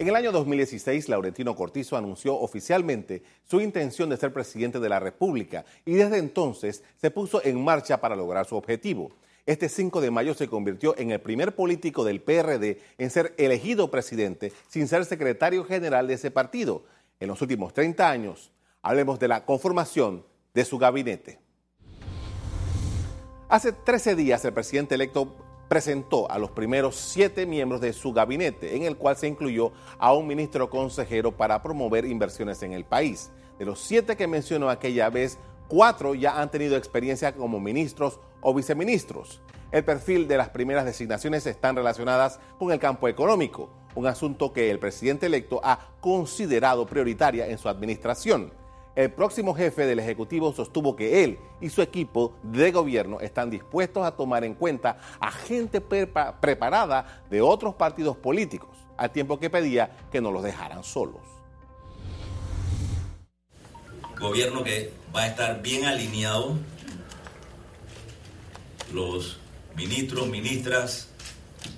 En el año 2016, Laurentino Cortizo anunció oficialmente su intención de ser presidente de la República y desde entonces se puso en marcha para lograr su objetivo. Este 5 de mayo se convirtió en el primer político del PRD en ser elegido presidente sin ser secretario general de ese partido. En los últimos 30 años, hablemos de la conformación de su gabinete. Hace 13 días el presidente electo presentó a los primeros siete miembros de su gabinete, en el cual se incluyó a un ministro consejero para promover inversiones en el país. De los siete que mencionó aquella vez, cuatro ya han tenido experiencia como ministros o viceministros. El perfil de las primeras designaciones están relacionadas con el campo económico, un asunto que el presidente electo ha considerado prioritaria en su administración. El próximo jefe del Ejecutivo sostuvo que él y su equipo de gobierno están dispuestos a tomar en cuenta a gente preparada de otros partidos políticos, al tiempo que pedía que no los dejaran solos. Gobierno que va a estar bien alineado, los ministros, ministras,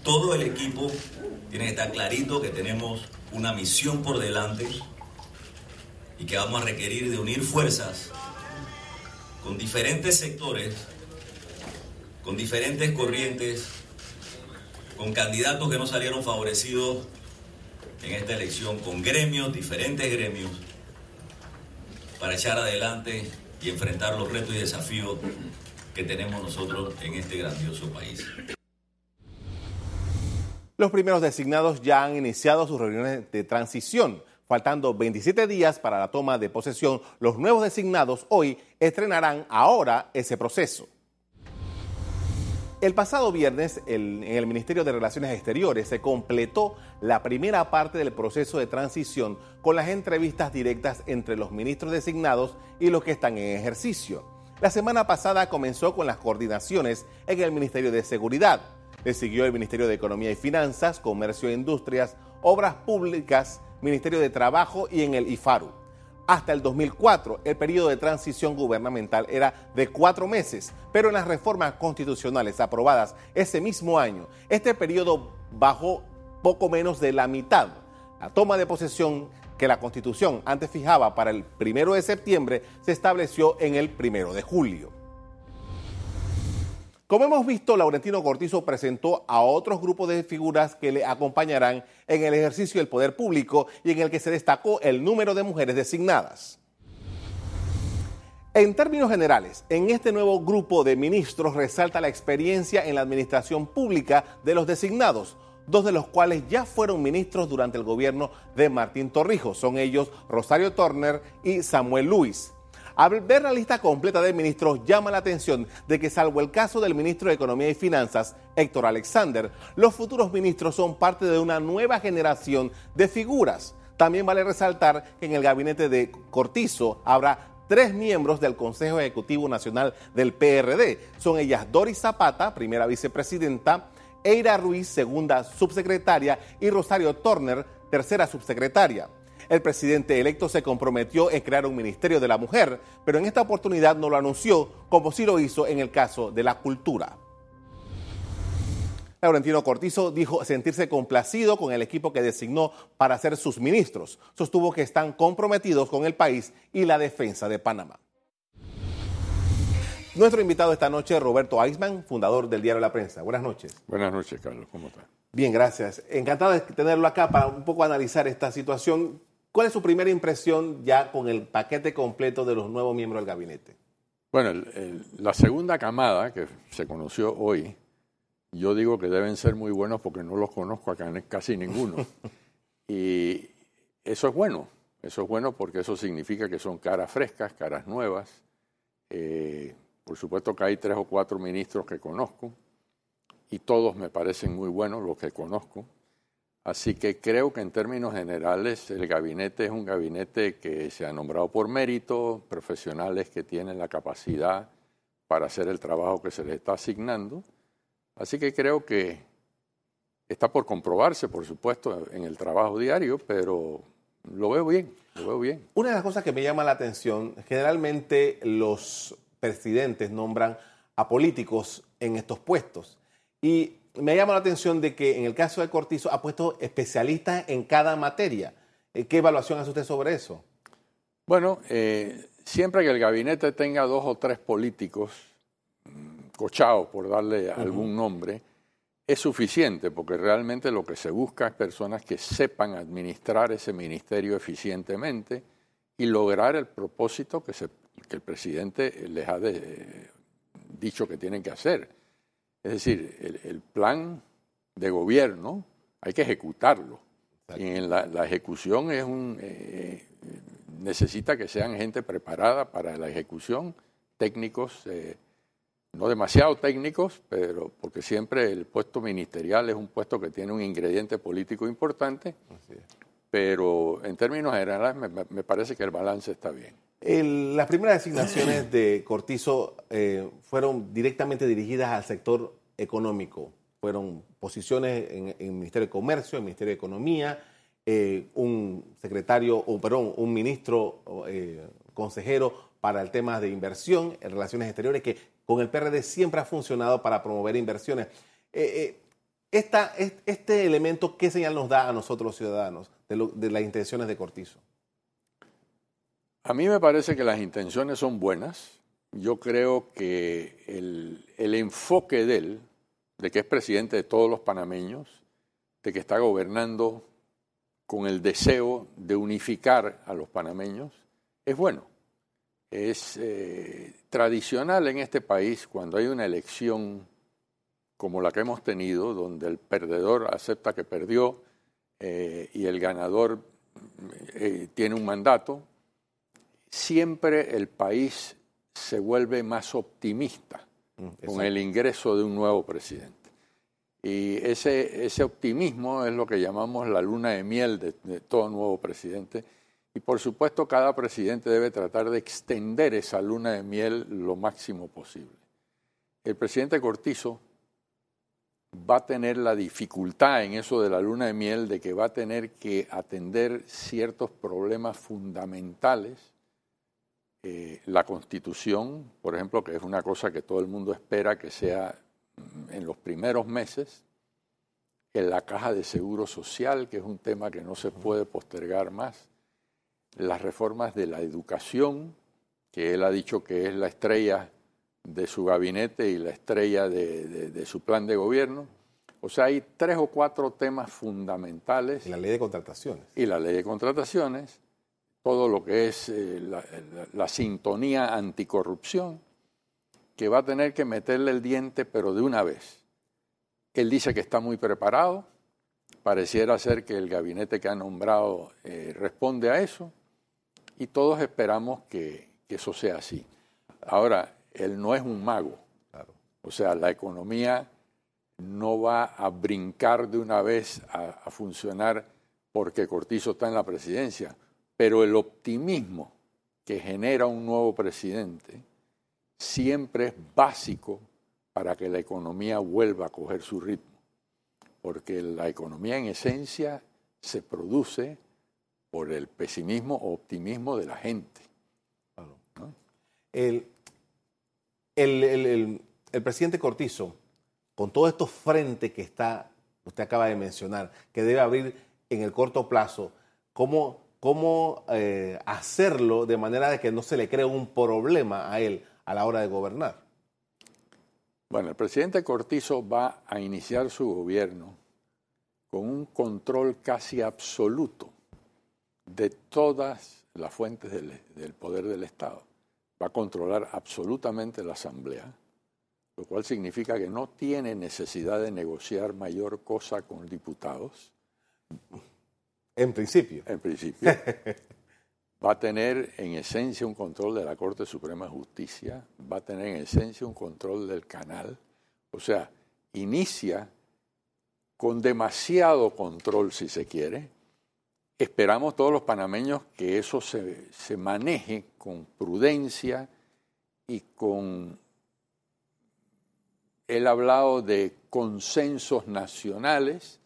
todo el equipo tiene que estar clarito que tenemos una misión por delante y que vamos a requerir de unir fuerzas con diferentes sectores, con diferentes corrientes, con candidatos que no salieron favorecidos en esta elección, con gremios, diferentes gremios, para echar adelante y enfrentar los retos y desafíos que tenemos nosotros en este grandioso país. Los primeros designados ya han iniciado sus reuniones de transición Faltando 27 días para la toma de posesión, los nuevos designados hoy estrenarán ahora ese proceso. El pasado viernes, en el Ministerio de Relaciones Exteriores se completó la primera parte del proceso de transición con las entrevistas directas entre los ministros designados y los que están en ejercicio. La semana pasada comenzó con las coordinaciones en el Ministerio de Seguridad. Le siguió el Ministerio de Economía y Finanzas, Comercio e Industrias, Obras Públicas, Ministerio de Trabajo y en el IFARU. Hasta el 2004, el periodo de transición gubernamental era de cuatro meses, pero en las reformas constitucionales aprobadas ese mismo año, este periodo bajó poco menos de la mitad. La toma de posesión que la Constitución antes fijaba para el primero de septiembre se estableció en el primero de julio. Como hemos visto, Laurentino Cortizo presentó a otros grupos de figuras que le acompañarán en el ejercicio del poder público y en el que se destacó el número de mujeres designadas. En términos generales, en este nuevo grupo de ministros resalta la experiencia en la administración pública de los designados, dos de los cuales ya fueron ministros durante el gobierno de Martín Torrijos. Son ellos Rosario Turner y Samuel Luis. Al ver la lista completa de ministros, llama la atención de que salvo el caso del ministro de Economía y Finanzas, Héctor Alexander, los futuros ministros son parte de una nueva generación de figuras. También vale resaltar que en el gabinete de Cortizo habrá tres miembros del Consejo Ejecutivo Nacional del PRD. Son ellas Doris Zapata, primera vicepresidenta, Eira Ruiz, segunda subsecretaria, y Rosario Turner, tercera subsecretaria. El presidente electo se comprometió en crear un Ministerio de la Mujer, pero en esta oportunidad no lo anunció como sí lo hizo en el caso de la cultura. Laurentino Cortizo dijo sentirse complacido con el equipo que designó para ser sus ministros. Sostuvo que están comprometidos con el país y la defensa de Panamá. Nuestro invitado esta noche, Roberto Eisman, fundador del diario La Prensa. Buenas noches. Buenas noches, Carlos. ¿Cómo está? Bien, gracias. Encantado de tenerlo acá para un poco analizar esta situación. ¿Cuál es su primera impresión ya con el paquete completo de los nuevos miembros del gabinete? Bueno, la segunda camada que se conoció hoy, yo digo que deben ser muy buenos porque no los conozco acá casi ninguno. y eso es bueno, eso es bueno porque eso significa que son caras frescas, caras nuevas. Eh, por supuesto que hay tres o cuatro ministros que conozco y todos me parecen muy buenos los que conozco. Así que creo que en términos generales el gabinete es un gabinete que se ha nombrado por mérito, profesionales que tienen la capacidad para hacer el trabajo que se les está asignando. Así que creo que está por comprobarse, por supuesto, en el trabajo diario, pero lo veo bien, lo veo bien. Una de las cosas que me llama la atención, generalmente los presidentes nombran a políticos en estos puestos. Y me llama la atención de que en el caso de Cortizo ha puesto especialistas en cada materia. Eh, ¿Qué evaluación hace usted sobre eso? Bueno, eh, siempre que el gabinete tenga dos o tres políticos mm, cochados, por darle algún nombre, es suficiente porque realmente lo que se busca es personas que sepan administrar ese ministerio eficientemente y lograr el propósito que, se, que el presidente les ha dicho que tienen que hacer. Es decir, el, plan de gobierno hay que ejecutarlo. Y en la, ejecución es un, eh, necesita que sean gente preparada para la ejecución, técnicos. Eh, no demasiado técnicos, pero porque siempre el puesto ministerial es un puesto que tiene un ingrediente político importante, pero en términos generales me, parece que el balance está bien. Las primeras designaciones de Cortizo eh, fueron directamente dirigidas al sector económico. Fueron posiciones en, el Ministerio de Comercio, en el Ministerio de Economía, eh, un secretario, o perdón, un ministro eh, consejero para el tema de inversión en relaciones exteriores, que con el PRD siempre ha funcionado para promover inversiones. Este elemento, ¿qué señal nos da a nosotros los ciudadanos de, las intenciones de Cortizo? A mí me parece que las intenciones son buenas. Yo creo que el, enfoque de él, de que es presidente de todos los panameños, de que está gobernando con el deseo de unificar a los panameños, es bueno. Es eh, tradicional en este país cuando hay una elección como la que hemos tenido, donde el perdedor acepta que perdió eh, y el ganador eh, tiene un mandato, siempre el país se vuelve más optimista mm, con el ingreso de un nuevo presidente. Y ese, ese optimismo es lo que llamamos la luna de miel de todo nuevo presidente y por supuesto cada presidente debe tratar de extender esa luna de miel lo máximo posible. El presidente Cortizo va a tener la dificultad en eso de la luna de miel de que va a tener que atender ciertos problemas fundamentales. Eh, la constitución, por ejemplo, que es una cosa que todo el mundo espera que sea mm, en los primeros meses, en la caja de seguro social, que es un tema que no se puede postergar más, las reformas de la educación, que él ha dicho que es la estrella de su gabinete y la estrella de, su plan de gobierno. O sea, hay tres o cuatro temas fundamentales. Y la ley de contrataciones. Y la ley de contrataciones, todo lo que es eh, la, sintonía anticorrupción, que va a tener que meterle el diente, pero de una vez. Él dice que está muy preparado, pareciera ser que el gabinete que ha nombrado eh, responde a eso y todos esperamos que, eso sea así. Ahora, él no es un mago. O sea, la economía no va a brincar de una vez a, funcionar porque Cortizo está en la presidencia, pero el optimismo que genera un nuevo presidente siempre es básico para que la economía vuelva a coger su ritmo, porque la economía en esencia se produce por el pesimismo o optimismo de la gente. El, presidente Cortizo, con todos estos frentes que está, usted acaba de mencionar, que debe abrir en el corto plazo, ¿cómo, cómo eh, hacerlo de manera de que no se le cree un problema a él a la hora de gobernar? Bueno, el presidente Cortizo va a iniciar su gobierno con un control casi absoluto de todas las fuentes del, poder del Estado. Va a controlar absolutamente la Asamblea, lo cual significa que no tiene necesidad de negociar mayor cosa con diputados. En principio. En principio. va a tener en esencia un control de la Corte Suprema de Justicia, va a tener en esencia un control del canal. O sea, inicia con demasiado control, si se quiere, Esperamos todos los panameños que eso se, maneje con prudencia y con... Él ha hablado de consensos nacionales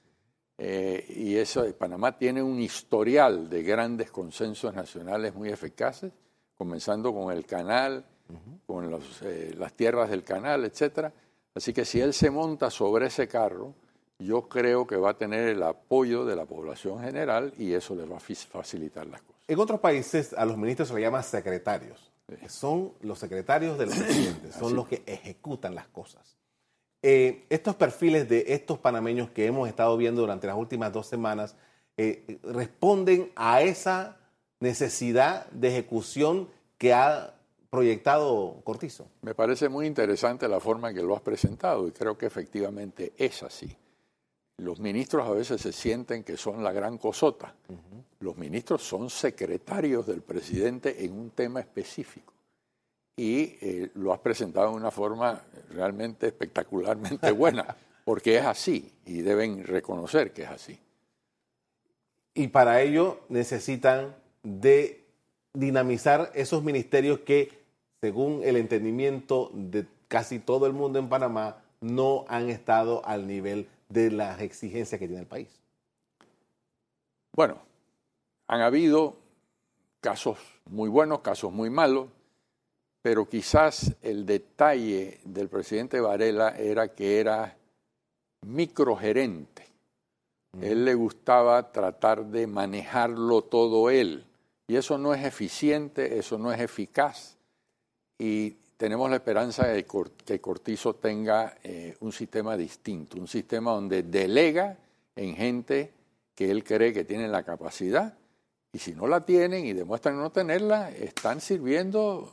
eh, y eso, Panamá tiene un historial de grandes consensos nacionales muy eficaces, comenzando con el canal, con eh, las tierras del canal, etc. Así que si él se monta sobre ese carro, yo creo que va a tener el apoyo de la población general y eso le va a facilitar las cosas. En otros países a los ministros se les llama secretarios. Son los secretarios de los presidentes, son los que ejecutan las cosas. Eh, estos perfiles de estos panameños que hemos estado viendo durante las últimas dos semanas eh, responden a esa necesidad de ejecución que ha proyectado Cortizo. Me parece muy interesante la forma en que lo has presentado y creo que efectivamente es así. Los ministros a veces se sienten que son la gran cosota. Los ministros son secretarios del presidente en un tema específico. Y eh, lo has presentado de una forma realmente espectacularmente buena, porque es así y deben reconocer que es así. Y para ello necesitan de dinamizar esos ministerios que, según el entendimiento de casi todo el mundo en Panamá, no han estado al nivel de las exigencias que tiene el país? Bueno, han habido casos muy buenos, casos muy malos, pero quizás el detalle del presidente Varela era que era microgerente. Mm. Él le gustaba tratar de manejarlo todo él. Y eso no es eficiente, eso no es eficaz. Y tenemos la esperanza de que Cortizo tenga eh, un sistema distinto, un sistema donde delega en gente que él cree que tiene la capacidad y si no la tienen y demuestran no tenerla, están sirviendo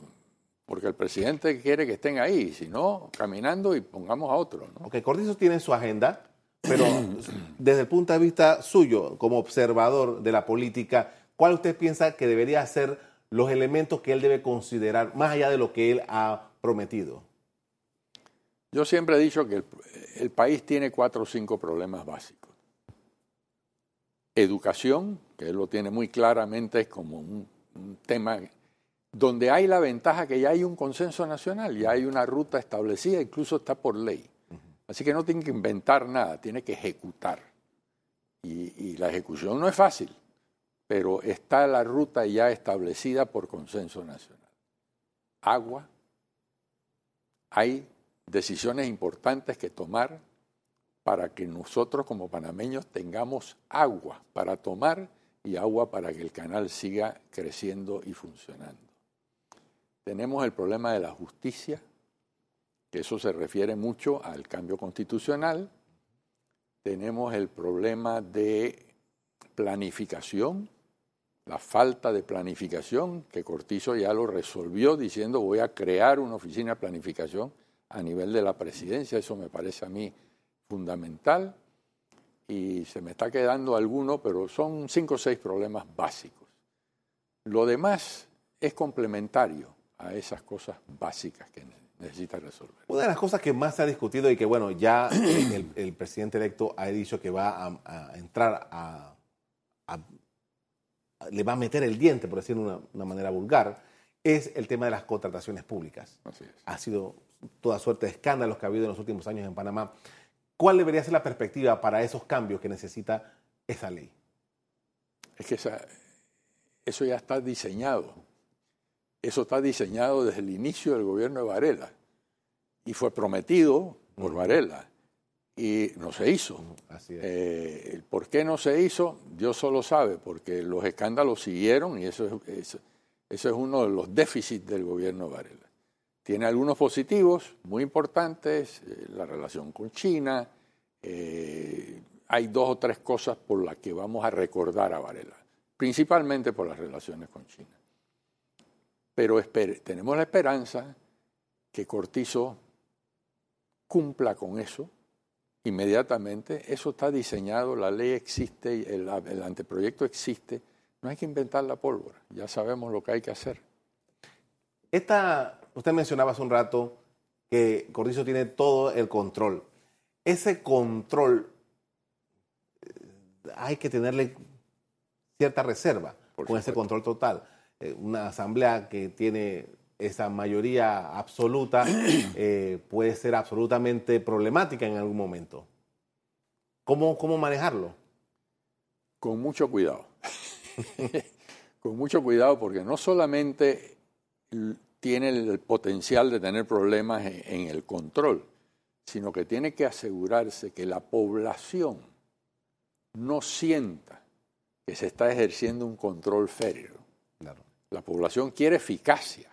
porque el presidente quiere que estén ahí, si no, caminando y pongamos a otro. ¿no? Ok, Cortizo tiene su agenda, pero desde el punto de vista suyo, como observador de la política, ¿cuál usted piensa que debería ser los elementos que él debe considerar más allá de lo que él ha prometido? Yo siempre he dicho que el, país tiene cuatro o cinco problemas básicos. Educación, que él lo tiene muy claramente como un, un tema donde hay la ventaja que ya hay un consenso nacional, ya hay una ruta establecida, incluso está por ley. Así que no tiene que inventar nada, tiene que ejecutar. y, la ejecución no es fácil pero está la ruta ya establecida por consenso nacional. Agua, hay decisiones importantes que tomar para que nosotros como panameños tengamos agua para tomar y agua para que el canal siga creciendo y funcionando. Tenemos el problema de la justicia, que eso se refiere mucho al cambio constitucional. Tenemos el problema de planificación, la falta de planificación, que Cortizo ya lo resolvió diciendo voy a crear una oficina de planificación a nivel de la presidencia, eso me parece a mí fundamental y se me está quedando alguno, pero son cinco o seis problemas básicos. Lo demás es complementario a esas cosas básicas que necesita resolver. Una de las cosas que más se ha discutido y que, bueno, ya el, presidente electo ha dicho que va a, entrar a le va a meter el diente, por decirlo de una, manera vulgar, es el tema de las contrataciones públicas. Ha sido toda suerte de escándalos que ha habido en los últimos años en Panamá. ¿Cuál debería ser la perspectiva para esos cambios que necesita esa ley? Es que eso ya está diseñado. Eso está diseñado desde el inicio del gobierno de Varela y fue prometido por Varela y no se hizo. Así eh, ¿Por qué no se hizo? Dios solo sabe, porque los escándalos siguieron y eso es, eso es uno de los déficits del gobierno Varela. Tiene algunos positivos muy importantes, eh, la relación con China, eh, hay dos o tres cosas por las que vamos a recordar a Varela, principalmente por las relaciones con China. Pero tenemos la esperanza que Cortizo cumpla con eso, inmediatamente, eso está diseñado, la ley existe, el, el anteproyecto existe, no hay que inventar la pólvora, ya sabemos lo que hay que hacer. Esta, usted mencionaba hace un rato que Cortizo tiene todo el control. Ese control eh, hay que tenerle cierta reserva con ese control total. Eh, una asamblea que tiene esa mayoría absoluta eh, puede ser absolutamente problemática en algún momento. ¿Cómo, cómo manejarlo? Con mucho cuidado. Con mucho cuidado porque no solamente tiene el potencial de tener problemas en el control, sino que tiene que asegurarse que la población no sienta que se está ejerciendo un control férreo. La población quiere eficacia,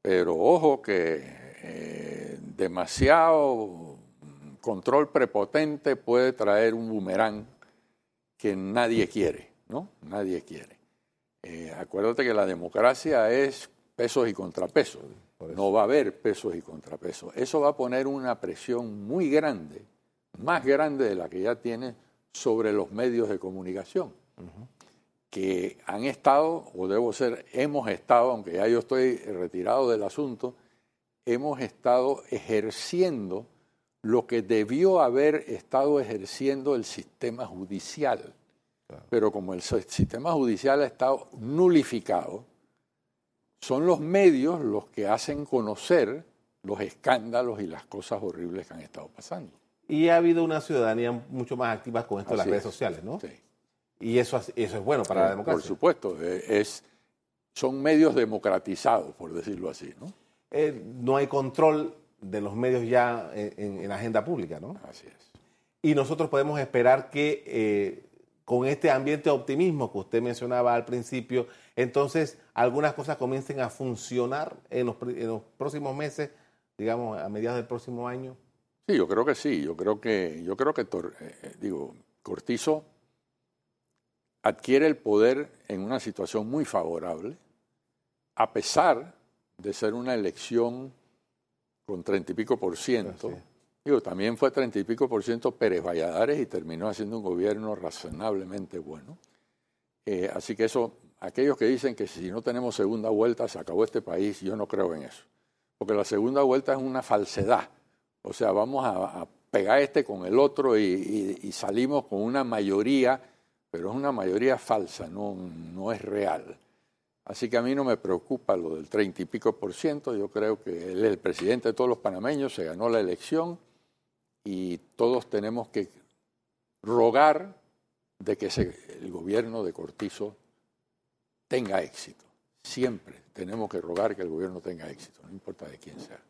pero ojo que eh, demasiado control prepotente puede traer un boomerang que nadie quiere, ¿no? Nadie quiere. Eh, acuérdate que la democracia es pesos y contrapesos. No va a haber pesos y contrapesos. Eso va a poner una presión muy grande, más grande de la que ya tiene sobre los medios de comunicación, que han estado, o debo ser, hemos estado, aunque ya yo estoy retirado del asunto, hemos estado ejerciendo lo que debió haber estado ejerciendo el sistema judicial. Pero como el sistema judicial ha estado nulificado, son los medios los que hacen conocer los escándalos y las cosas horribles que han estado pasando. Y ha habido una ciudadanía mucho más activa con esto de las redes sociales, ¿no? Sí. Y eso, eso es bueno para la democracia. Por supuesto, e, es, son medios democratizados, por decirlo así, ¿no? Eh, no hay control de los medios ya en, la agenda pública, ¿no? Así es. Y nosotros podemos esperar que eh, con este ambiente de optimismo que usted mencionaba al principio, entonces algunas cosas comiencen a funcionar en los, próximos meses, digamos, a mediados del próximo año? Sí, yo creo que sí. Yo creo que, yo creo que eh, digo, Cortizo adquiere el poder en una situación muy favorable, a pesar de ser una elección con treinta y pico por ciento. Digo, también fue treinta y pico por ciento Pérez Valladares y terminó haciendo un gobierno razonablemente bueno. Eh, así que eso, aquellos que dicen que si no tenemos segunda vuelta se acabó este país, yo no creo en eso. Porque la segunda vuelta es una falsedad. O sea, vamos a, pegar este con el otro y, salimos con una mayoría, pero es una mayoría falsa, no, no es real. Así que a mí no me preocupa lo del treinta y pico por ciento. Yo creo que él es el presidente de todos los panameños, se ganó la elección y todos tenemos que rogar de que el gobierno de Cortizo tenga éxito. Siempre tenemos que rogar que el gobierno tenga éxito, no importa de quién sea.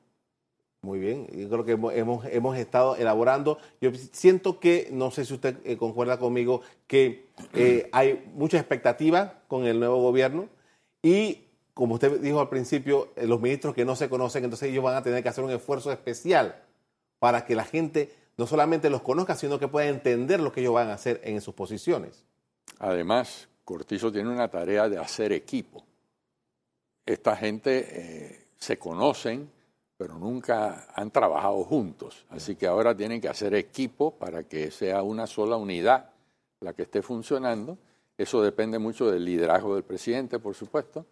Muy bien, yo creo que hemos, hemos estado elaborando. Yo siento que, no sé si usted eh, concuerda conmigo, que eh, hay mucha expectativa con el nuevo gobierno y, como usted dijo al principio, eh, los ministros que no se conocen, entonces ellos van a tener que hacer un esfuerzo especial para que la gente no solamente los conozca, sino que pueda entender lo que ellos van a hacer en sus posiciones. Además, Cortizo tiene una tarea de hacer equipo. Esta gente se conocen, pero nunca han trabajado juntos. Así que ahora tienen que hacer equipo para que sea una sola unidad la que esté funcionando. Eso depende mucho del liderazgo del presidente, por supuesto,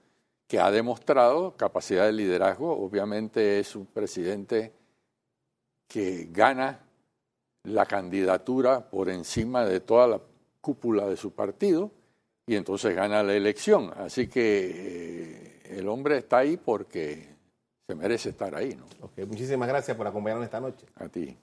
que ha demostrado capacidad de liderazgo. Obviamente es un presidente que gana la candidatura por encima de toda la cúpula de su partido y entonces gana la elección. Así que eh, el hombre está ahí porque se merece estar ahí. ¿no? muchísimas gracias por acompañarnos esta noche. A ti.